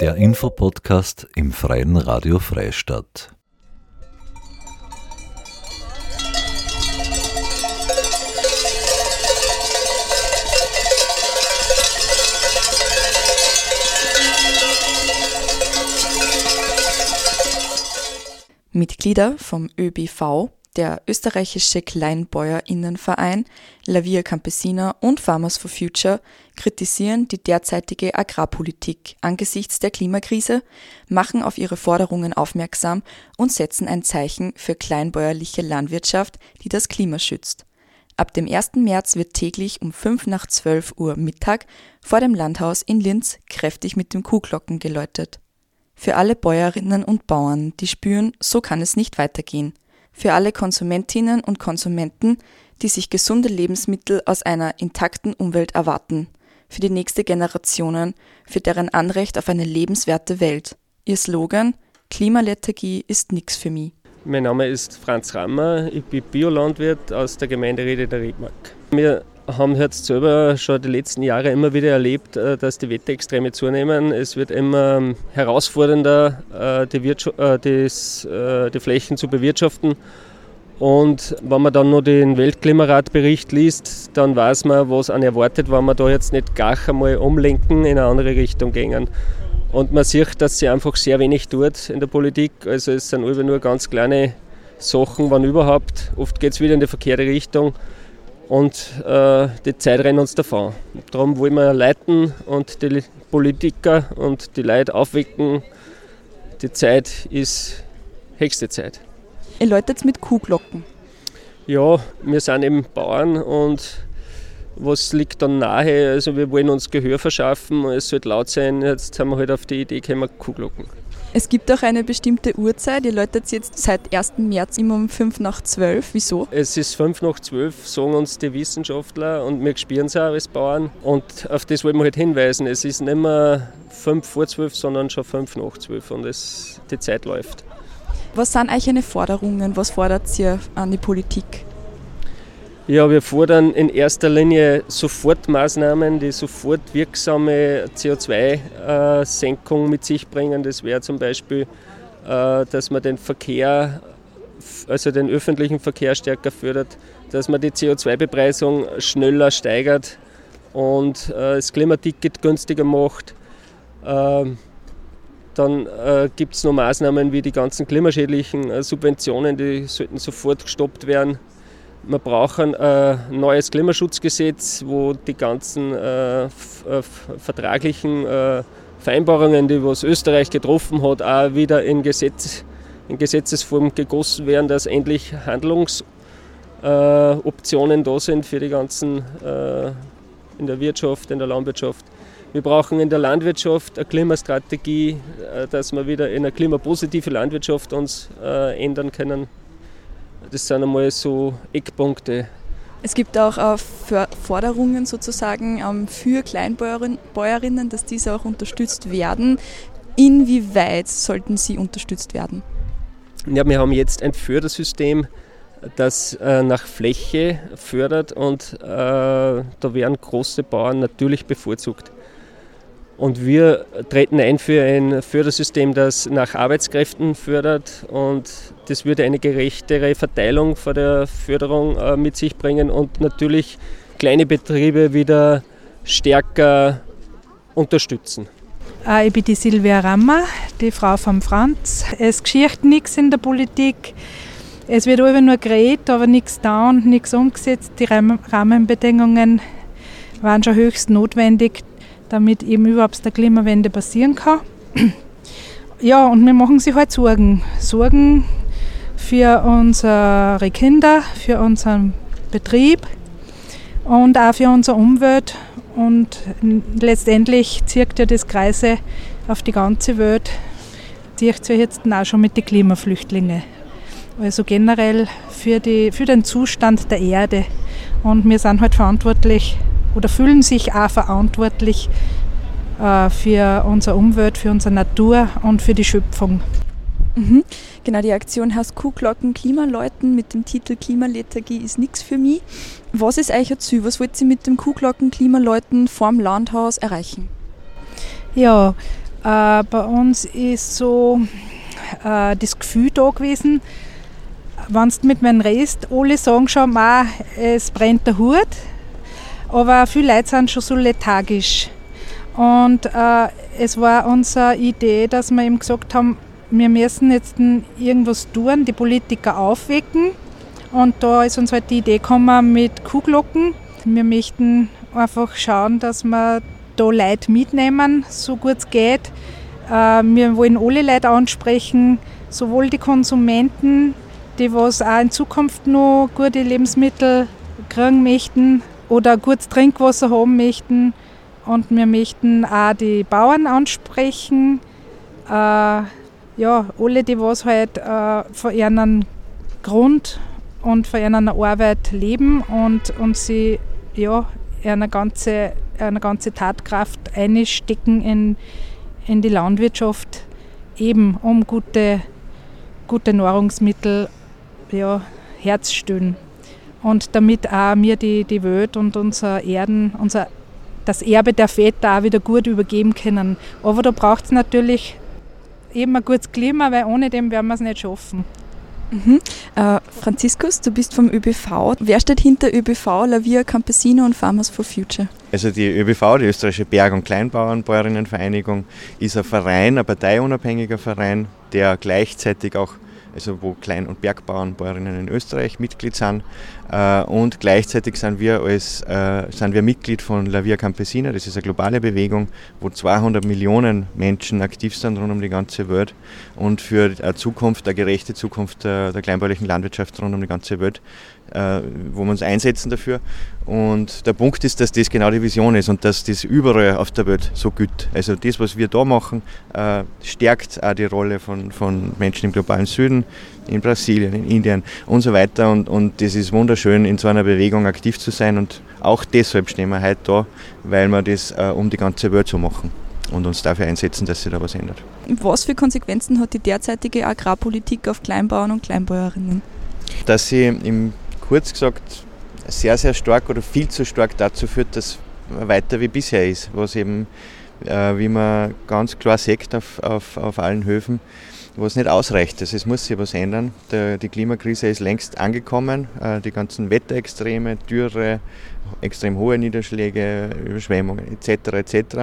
Der Infopodcast im Freien Radio Freistadt. Mitglieder vom ÖBV der österreichische Kleinbäuerinnenverein, La Via Campesina und Farmers for Future kritisieren die derzeitige Agrarpolitik angesichts der Klimakrise, machen auf ihre Forderungen aufmerksam und setzen ein Zeichen für kleinbäuerliche Landwirtschaft, die das Klima schützt. Ab dem 1. März wird täglich um 5 nach 12 Uhr Mittag vor dem Landhaus in Linz kräftig mit dem Kuhglocken geläutet. Für alle Bäuerinnen und Bauern, die spüren, so kann es nicht weitergehen für alle Konsumentinnen und Konsumenten, die sich gesunde Lebensmittel aus einer intakten Umwelt erwarten, für die nächste Generationen, für deren Anrecht auf eine lebenswerte Welt. Ihr Slogan Klimalethargie ist nix für mich. Mein Name ist Franz Rammer, ich bin Biolandwirt aus der Gemeinde Rede der Redmark. Wir haben jetzt selber schon die letzten Jahre immer wieder erlebt, äh, dass die Wetterextreme zunehmen. Es wird immer ähm, herausfordernder, äh, die, äh, das, die Flächen zu bewirtschaften. Und wenn man dann noch den Weltklimaratbericht liest, dann weiß man, was an erwartet, wenn wir da jetzt nicht gar einmal umlenken, in eine andere Richtung gehen. Und man sieht, dass sie einfach sehr wenig tut in der Politik. Also es sind nur ganz kleine Sachen, wann überhaupt. Oft geht es wieder in die verkehrte Richtung und äh, die Zeit rennt uns davon. Darum wollen wir leiten und die Politiker und die Leute aufwecken. Die Zeit ist höchste Zeit. Ihr läutet mit Kuhglocken? Ja, wir sind eben Bauern und was liegt dann nahe? Also wir wollen uns Gehör verschaffen, es sollte laut sein. Jetzt haben wir halt auf die Idee, wir Kuhglocken. Es gibt auch eine bestimmte Uhrzeit. Ihr läutet jetzt seit 1. März immer um 5 nach 12. Wieso? Es ist 5 nach 12, sagen uns die Wissenschaftler und wir spüren es auch als Bauern. Und auf das wollen wir halt hinweisen. Es ist nicht mehr 5 vor 12, sondern schon 5 nach 12 und es, die Zeit läuft. Was sind eigentlich eine Forderungen? Was fordert ihr an die Politik? Ja, wir fordern in erster Linie Sofortmaßnahmen, die sofort wirksame CO2-Senkung mit sich bringen. Das wäre zum Beispiel, äh, dass man den Verkehr, also den öffentlichen Verkehr stärker fördert, dass man die CO2-Bepreisung schneller steigert und äh, das Klimaticket günstiger macht. Ähm, dann äh, gibt es noch Maßnahmen wie die ganzen klimaschädlichen Subventionen, die sollten sofort gestoppt werden. Wir brauchen ein neues Klimaschutzgesetz, wo die ganzen äh, äh vertraglichen äh, Vereinbarungen, die was Österreich getroffen hat, auch wieder in, Gesetz, in Gesetzesform gegossen werden, dass endlich Handlungsoptionen äh, da sind für die ganzen äh, in der Wirtschaft, in der Landwirtschaft. Wir brauchen in der Landwirtschaft eine Klimastrategie, äh, dass wir wieder in eine klimapositive Landwirtschaft uns ändern können. Das sind einmal so Eckpunkte. Es gibt auch äh, Forderungen sozusagen ähm, für Kleinbäuerinnen, dass diese auch unterstützt werden. Inwieweit sollten sie unterstützt werden? Ja, wir haben jetzt ein Fördersystem, das äh, nach Fläche fördert und äh, da werden große Bauern natürlich bevorzugt. Und wir treten ein für ein Fördersystem, das nach Arbeitskräften fördert und das würde eine gerechtere Verteilung von der Förderung äh, mit sich bringen und natürlich kleine Betriebe wieder stärker unterstützen. Äh, ich bin die Silvia Rammer, die Frau von Franz. Es geschieht nichts in der Politik. Es wird immer nur geredet, aber nichts da und nichts umgesetzt. Die Rahmenbedingungen waren schon höchst notwendig damit eben überhaupt der Klimawende passieren kann. Ja, und wir machen sich halt Sorgen. Sorgen für unsere Kinder, für unseren Betrieb und auch für unsere Umwelt. Und letztendlich zieht ja das Kreise auf die ganze Welt, zieht ja jetzt auch schon mit den Klimaflüchtlingen. Also generell für, die, für den Zustand der Erde. Und wir sind halt verantwortlich oder fühlen sich auch verantwortlich äh, für unsere Umwelt, für unsere Natur und für die Schöpfung. Mhm. Genau, die Aktion heißt Kuhglocken Klimaläuten mit dem Titel Klimalethargie ist nichts für mich. Was ist euch Ziel? Was wollt ihr mit dem Kuhglocken Klimaläuten vorm Landhaus erreichen? Ja, Äh, bei uns ist so äh, das Gefühl da gewesen, wenn du mit meinem Rest alle sagen schon, ma, es brennt der Hut, aber viele Leute sind schon so lethargisch. Und äh, es war unsere Idee, dass wir eben gesagt haben, wir müssen jetzt irgendwas tun, die Politiker aufwecken. Und da ist uns halt die Idee gekommen mit Kuhglocken. Wir möchten einfach schauen, dass wir da Leute mitnehmen, so gut es geht. Äh, wir wollen alle Leute ansprechen, sowohl die Konsumenten, die was auch in Zukunft noch gute Lebensmittel kriegen möchten oder gutes Trinkwasser haben möchten. Und wir möchten auch die Bauern ansprechen, äh, ja, alle, die was halt äh, von ihren Grund und von ihrer Arbeit leben und, und sie ja, eine ganze, eine ganze Tatkraft einstecken in, in die Landwirtschaft, eben um gute, gute Nahrungsmittel ja, herzustellen. Und damit auch wir die, die Welt und unser Erden, unser, das Erbe der Väter auch wieder gut übergeben können. Aber da braucht es natürlich eben ein gutes Klima, weil ohne dem werden wir es nicht schaffen. Mhm. Äh, Franziskus, du bist vom ÖBV. Wer steht hinter ÖBV, La Via Campesino und Farmers for Future? Also die ÖBV, die Österreichische Berg- und Kleinbauernbäuerinnenvereinigung, ist ein Verein, ein parteiunabhängiger Verein, der gleichzeitig auch also wo Klein- und Bergbauern, Bäuerinnen in Österreich Mitglied sind. Äh, und gleichzeitig sind wir, als, äh, sind wir Mitglied von La Via Campesina, das ist eine globale Bewegung, wo 200 Millionen Menschen aktiv sind rund um die ganze Welt und für eine Zukunft, eine gerechte Zukunft der, der kleinbäuerlichen Landwirtschaft rund um die ganze Welt wo wir uns einsetzen dafür. Und der Punkt ist, dass das genau die Vision ist und dass das überall auf der Welt so gilt. Also das, was wir da machen, äh, stärkt auch die Rolle von, von Menschen im globalen Süden, in Brasilien, in Indien und so weiter. Und, und das ist wunderschön, in so einer Bewegung aktiv zu sein. Und auch deshalb stehen wir heute da, weil wir das äh, um die ganze Welt so machen und uns dafür einsetzen, dass sich da was ändert. Was für Konsequenzen hat die derzeitige Agrarpolitik auf Kleinbauern und Kleinbäuerinnen? Dass sie im kurz gesagt sehr, sehr stark oder viel zu stark dazu führt, dass man weiter wie bisher ist, was eben, äh, wie man ganz klar sieht auf, auf, auf allen Höfen, was nicht ausreicht. Also es muss sich was ändern. Der, die Klimakrise ist längst angekommen. Äh, die ganzen Wetterextreme, Dürre, extrem hohe Niederschläge, Überschwemmungen etc. etc.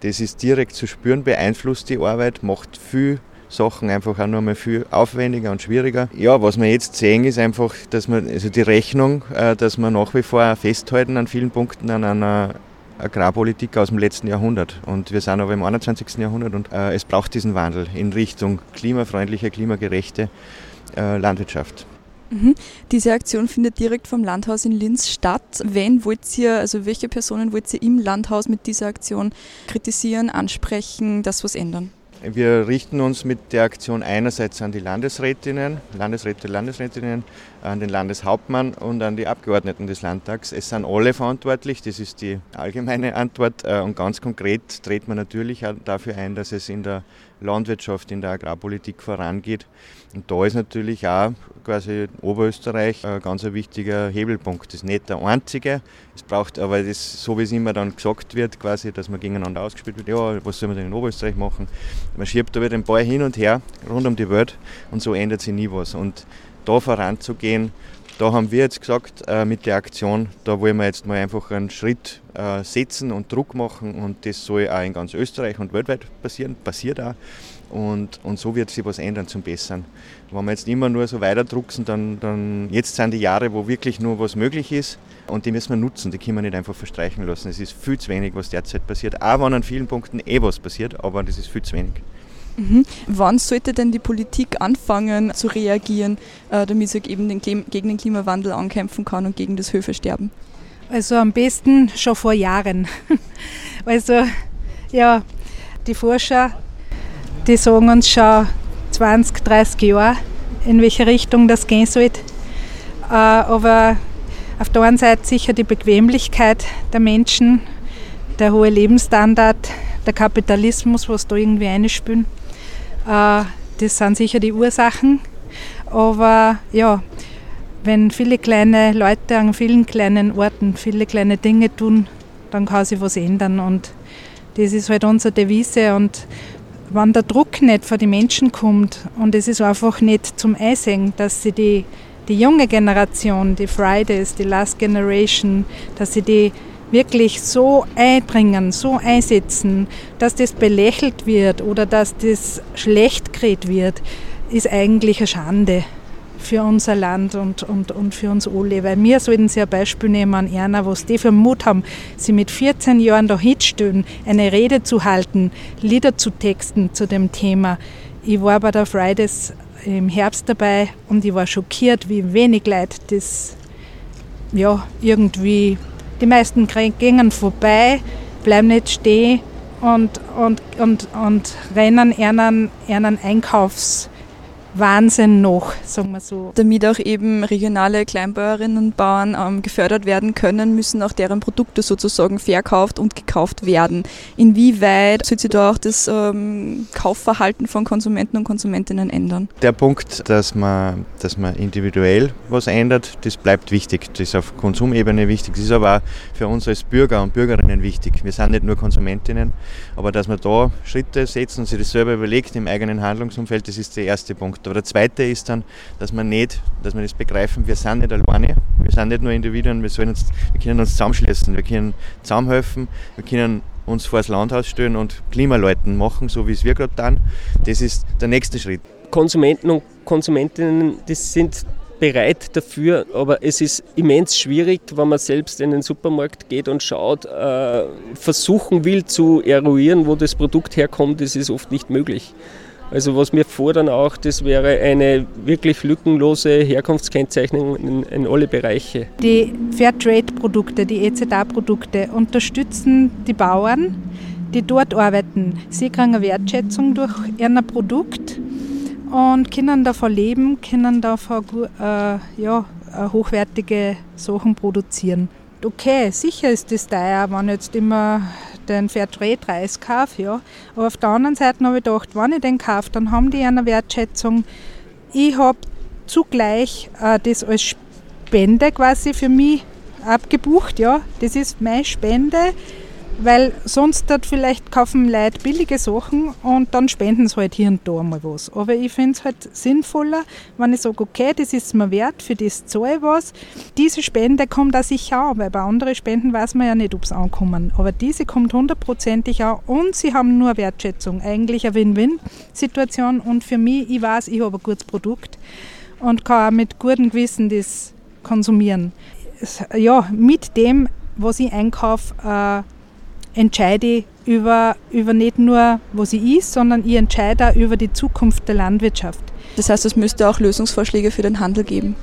Das ist direkt zu spüren, beeinflusst die Arbeit, macht viel Sachen einfach auch noch mal viel aufwendiger und schwieriger. Ja, was wir jetzt sehen, ist einfach, dass man, also die Rechnung, äh, dass wir nach wie vor festhalten an vielen Punkten an einer Agrarpolitik aus dem letzten Jahrhundert. Und wir sind aber im 21. Jahrhundert und äh, es braucht diesen Wandel in Richtung klimafreundliche, klimagerechte äh, Landwirtschaft. Mhm. Diese Aktion findet direkt vom Landhaus in Linz statt. Wen wollt ihr, also welche Personen wollt ihr im Landhaus mit dieser Aktion kritisieren, ansprechen, das was ändern? Wir richten uns mit der Aktion einerseits an die Landesrätinnen, Landesräte, Landesrätinnen, an den Landeshauptmann und an die Abgeordneten des Landtags. Es sind alle verantwortlich, das ist die allgemeine Antwort. Äh, und ganz konkret tritt man natürlich dafür ein, dass es in der Landwirtschaft, in der Agrarpolitik vorangeht. Und da ist natürlich auch quasi Oberösterreich ein ganz wichtiger Hebelpunkt. Das ist nicht der einzige. Es braucht aber das, so wie es immer dann gesagt wird, quasi, dass man gegeneinander ausgespielt wird, ja, was soll man denn in Oberösterreich machen? Man schiebt da wieder den Ball hin und her, rund um die Welt und so ändert sich nie was. Und da voranzugehen, da haben wir jetzt gesagt, äh, mit der Aktion, da wollen wir jetzt mal einfach einen Schritt äh, setzen und Druck machen und das soll auch in ganz Österreich und weltweit passieren, passiert auch. Und, und so wird sich was ändern zum Besseren. Wenn wir jetzt immer nur so weiter drucksen, dann, dann jetzt sind die Jahre, wo wirklich nur was möglich ist und die müssen wir nutzen, die können wir nicht einfach verstreichen lassen. Es ist viel zu wenig, was derzeit passiert, auch wenn an vielen Punkten eh was passiert, aber das ist viel zu wenig. Mhm. Wann sollte denn die Politik anfangen zu reagieren, äh, damit sie eben den, gegen den Klimawandel ankämpfen kann und gegen das Höfesterben? Also am besten schon vor Jahren. Also ja, die Forscher, die sagen uns schon 20, 30 Jahre, in welche Richtung das gehen sollte. Äh, aber auf der einen Seite sicher die Bequemlichkeit der Menschen, der hohe Lebensstandard, der Kapitalismus, was da irgendwie einspielen. Äh, das sind sicher die Ursachen. Aber ja, wenn viele kleine Leute an vielen kleinen Orten viele kleine Dinge tun, dann kann sich was ändern. Und das ist halt unsere Devise. Und wenn der Druck nicht von den Menschen kommt und es ist einfach nicht zum Einsehen, dass sie die, die junge Generation, die Fridays, die Last Generation, dass sie die wirklich so einbringen, so einsetzen, dass das belächelt wird oder dass das schlecht geredet wird, ist eigentlich eine Schande für unser Land und, und, und für uns alle. Weil wir sollten sie ein Beispiel nehmen an einer, was die für Mut haben, sie mit 14 Jahren da hinstellen, eine Rede zu halten, Lieder zu texten zu dem Thema. Ich war bei der Fridays im Herbst dabei und ich war schockiert, wie wenig Leute das ja, irgendwie, die meisten gehen vorbei, bleiben nicht stehen und, und, und, und rennen einen, einen Einkaufs- Wahnsinn noch, sagen wir so. Damit auch eben regionale Kleinbäuerinnen und Bauern ähm, gefördert werden können, müssen auch deren Produkte sozusagen verkauft und gekauft werden. Inwieweit soll sich da auch das ähm, Kaufverhalten von Konsumenten und Konsumentinnen ändern? Der Punkt, dass man, dass man individuell was ändert, das bleibt wichtig. Das ist auf Konsumebene wichtig. Das ist aber auch für uns als Bürger und Bürgerinnen wichtig. Wir sind nicht nur Konsumentinnen, aber dass man da Schritte setzt und sich das selber überlegt im eigenen Handlungsumfeld, das ist der erste Punkt. Aber der zweite ist dann, dass man nicht, dass wir das begreifen, wir sind nicht alleine, wir sind nicht nur Individuen, wir, sollen uns, wir können uns zusammenschließen, wir können zusammenhelfen, wir können uns vor das Landhaus stellen und Klimaleuten machen, so wie es wir gerade tun. Das ist der nächste Schritt. Konsumenten und Konsumentinnen, das sind bereit dafür, aber es ist immens schwierig, wenn man selbst in den Supermarkt geht und schaut, äh, versuchen will zu eruieren, wo das Produkt herkommt, das ist oft nicht möglich. Also was wir fordern auch, das wäre eine wirklich lückenlose Herkunftskennzeichnung in, in alle Bereiche. Die Fairtrade-Produkte, die EZA-Produkte unterstützen die Bauern, die dort arbeiten. Sie kriegen eine Wertschätzung durch ihr Produkt und können davon leben, können davon äh, ja, hochwertige Sachen produzieren. Okay, sicher ist das teuer, wenn jetzt immer den Fairtrade-Reis kaufe. Ja. Aber auf der anderen Seite habe ich gedacht, wenn ich den kaufe, dann haben die eine Wertschätzung. Ich habe zugleich äh, das als Spende quasi für mich abgebucht. Ja. Das ist meine Spende weil sonst dort vielleicht kaufen Leute billige Sachen und dann spenden sie halt hier und da mal was. Aber ich finde es halt sinnvoller, wenn ich sage, okay, das ist mir wert, für das zahle ich was. Diese Spende kommt auch sicher an, weil bei anderen Spenden weiß man ja nicht, ob es ankommen. Aber diese kommt hundertprozentig an und sie haben nur Wertschätzung. Eigentlich eine Win-Win-Situation und für mich, ich weiß, ich habe ein gutes Produkt und kann auch mit gutem Gewissen das konsumieren. Ja, mit dem, was ich einkaufe, äh, entscheide ich über, über nicht nur, was ich ist, sondern ich entscheide auch über die Zukunft der Landwirtschaft. Das heißt, es müsste auch Lösungsvorschläge für den Handel geben.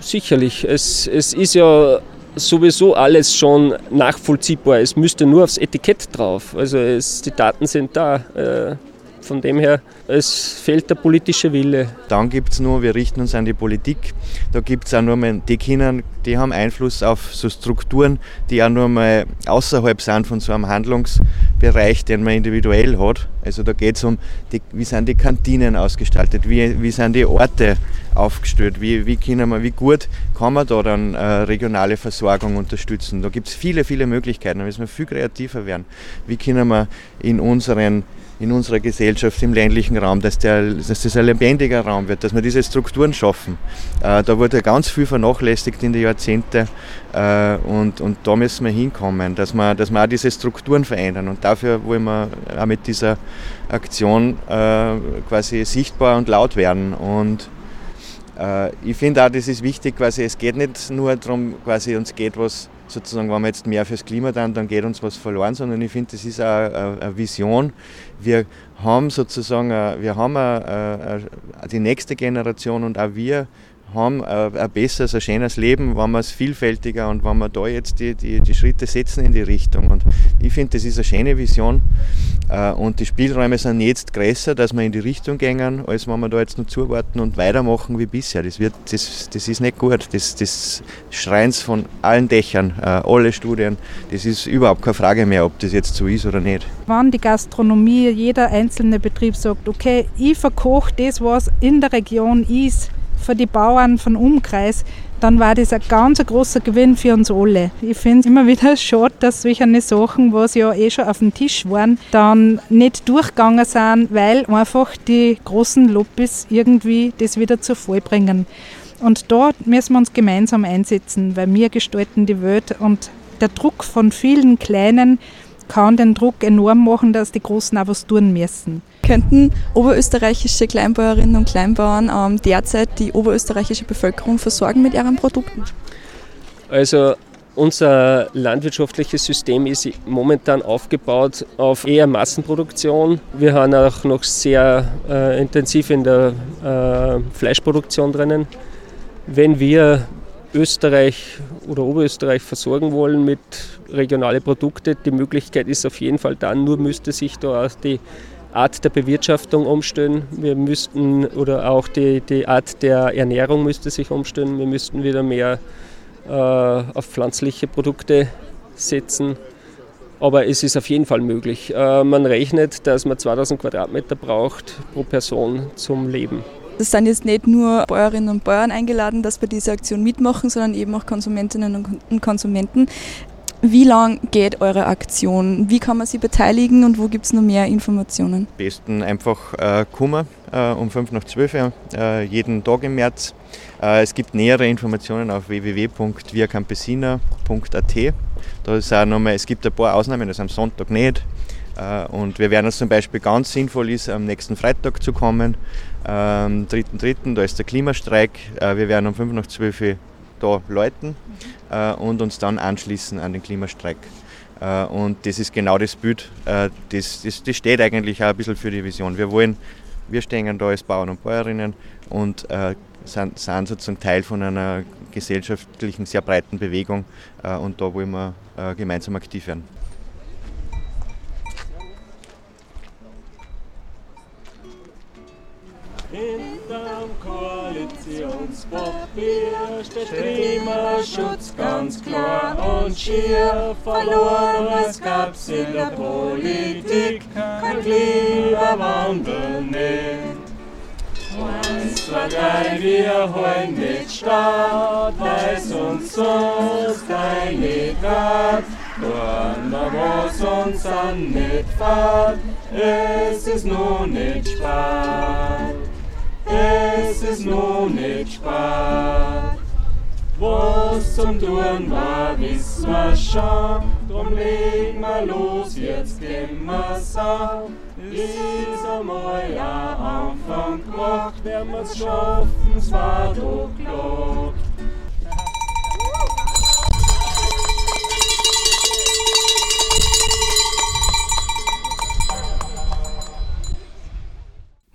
Sicherlich. Es, es ist ja sowieso alles schon nachvollziehbar. Es müsste nur aufs Etikett drauf. Also es, die Daten sind da. Äh, von dem her, es fehlt der politische Wille. Dann gibt es nur, wir richten uns an die Politik, da gibt es auch nur mal, die Kinder, die haben Einfluss auf so Strukturen, die auch nur mal außerhalb sind von so einem Handlungsbereich, den man individuell hat. Also da geht es um, die, wie sind die Kantinen ausgestaltet, wie, wie sind die Orte aufgestellt, wie, wie, können wir, wie gut kann man da dann äh, regionale Versorgung unterstützen. Da gibt es viele, viele Möglichkeiten, da müssen wir viel kreativer werden. Wie können wir in unseren in unserer Gesellschaft im ländlichen Raum, dass, der, dass das ein lebendiger Raum wird, dass wir diese Strukturen schaffen. Äh, da wurde ganz viel vernachlässigt in den Jahrzehnten äh, und, und da müssen wir hinkommen, dass wir, dass wir auch diese Strukturen verändern und dafür wollen wir auch mit dieser Aktion äh, quasi sichtbar und laut werden und ich finde auch, das ist wichtig, quasi, es geht nicht nur darum, quasi uns geht was sozusagen, wenn wir jetzt mehr fürs Klima tun, dann geht uns was verloren, sondern ich finde, das ist auch eine Vision. Wir haben sozusagen, wir haben die nächste Generation und auch wir haben ein besseres, ein schönes Leben, wenn wir es vielfältiger und wenn wir da jetzt die, die, die Schritte setzen in die Richtung. Und ich finde, das ist eine schöne Vision äh, und die Spielräume sind jetzt größer, dass wir in die Richtung gehen, als wenn wir da jetzt nur zuwarten und weitermachen wie bisher. Das, wird, das, das ist nicht gut. Das, das schreien von allen Dächern, äh, alle Studien. Das ist überhaupt keine Frage mehr, ob das jetzt so ist oder nicht. Wann die Gastronomie, jeder einzelne Betrieb sagt, okay, ich verkoche das, was in der Region ist, für die Bauern von Umkreis, dann war das ein ganz großer Gewinn für uns alle. Ich finde es immer wieder schade, dass solche Sachen, was ja eh schon auf dem Tisch waren, dann nicht durchgegangen sind, weil einfach die großen Lobbys irgendwie das wieder zu Fall bringen. Und da müssen wir uns gemeinsam einsetzen, weil wir gestalten die Welt und der Druck von vielen Kleinen kann den Druck enorm machen, dass die Großen auch was tun müssen. Könnten oberösterreichische Kleinbäuerinnen und Kleinbauern ähm, derzeit die oberösterreichische Bevölkerung versorgen mit ihren Produkten? Also unser landwirtschaftliches System ist momentan aufgebaut auf eher Massenproduktion. Wir haben auch noch sehr äh, intensiv in der äh, Fleischproduktion drinnen. Wenn wir Österreich oder Oberösterreich versorgen wollen mit regionalen Produkten, die Möglichkeit ist auf jeden Fall dann, nur müsste sich da auch die Art der Bewirtschaftung umstellen. Wir müssten, oder auch die, die Art der Ernährung müsste sich umstellen. Wir müssten wieder mehr äh, auf pflanzliche Produkte setzen. Aber es ist auf jeden Fall möglich. Äh, man rechnet, dass man 2000 Quadratmeter braucht pro Person zum Leben. Es sind jetzt nicht nur Bäuerinnen und Bauern eingeladen, dass bei dieser Aktion mitmachen, sondern eben auch Konsumentinnen und Konsumenten. Wie lang geht eure Aktion? Wie kann man sie beteiligen und wo gibt es noch mehr Informationen? Am besten einfach äh, kommen äh, um 5 nach 12 Uhr, äh, jeden Tag im März. Äh, es gibt nähere Informationen auf www.viacampesina.at. Da ist auch nochmal, es gibt ein paar Ausnahmen, das am Sonntag nicht. Äh, und wir werden uns zum Beispiel ganz sinnvoll ist, am nächsten Freitag zu kommen, am 3.3., da ist der Klimastreik. Äh, wir werden um 5 nach 12 Uhr da läuten äh, und uns dann anschließen an den Klimastreik. Äh, und das ist genau das Bild, das, das, das, steht eigentlich auch ein bisschen für die Vision. Wir wollen, wir stehen da als Bauern und Bäuerinnen und sind, sind sozusagen Teil von einer gesellschaftlichen, sehr breiten Bewegung und da wollen wir gemeinsam aktiv werden. Hinterm Koalitionspapier steht Klimaschutz ganz klar und schier verloren. Es gab's in der Politik kein Klimawandel nicht. Eins, zwei, drei, wir holen mit Staat, leis uns uns deine Grad. Dorn, was uns an nicht fahrt, es ist nur nicht spart es ist noch nicht spät. Was zum Tun war, wissen wir schon, drum legen wir los, jetzt gehen wir so. Ist einmal ein Anfang gemacht, werden wir's schaffen, es war doch klar.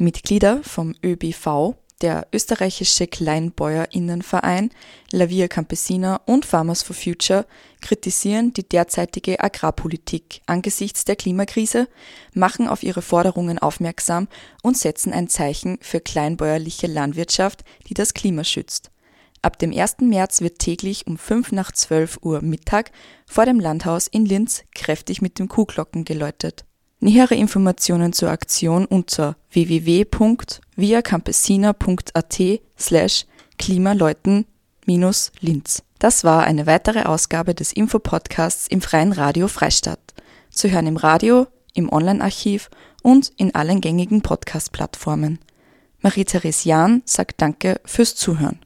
Mitglieder vom ÖBV, der österreichische Kleinbäuerinnenverein, La Via Campesina und Farmers for Future kritisieren die derzeitige Agrarpolitik angesichts der Klimakrise, machen auf ihre Forderungen aufmerksam und setzen ein Zeichen für kleinbäuerliche Landwirtschaft, die das Klima schützt. Ab dem 1. März wird täglich um 5 nach 12 Uhr Mittag vor dem Landhaus in Linz kräftig mit dem Kuhglocken geläutet. Nähere Informationen zur Aktion unter www.viacampesina.at slash klimaleuten-linz. Das war eine weitere Ausgabe des Infopodcasts im Freien Radio Freistadt. Zu hören im Radio, im Online-Archiv und in allen gängigen Podcast-Plattformen. Marie-Therese Jahn sagt Danke fürs Zuhören.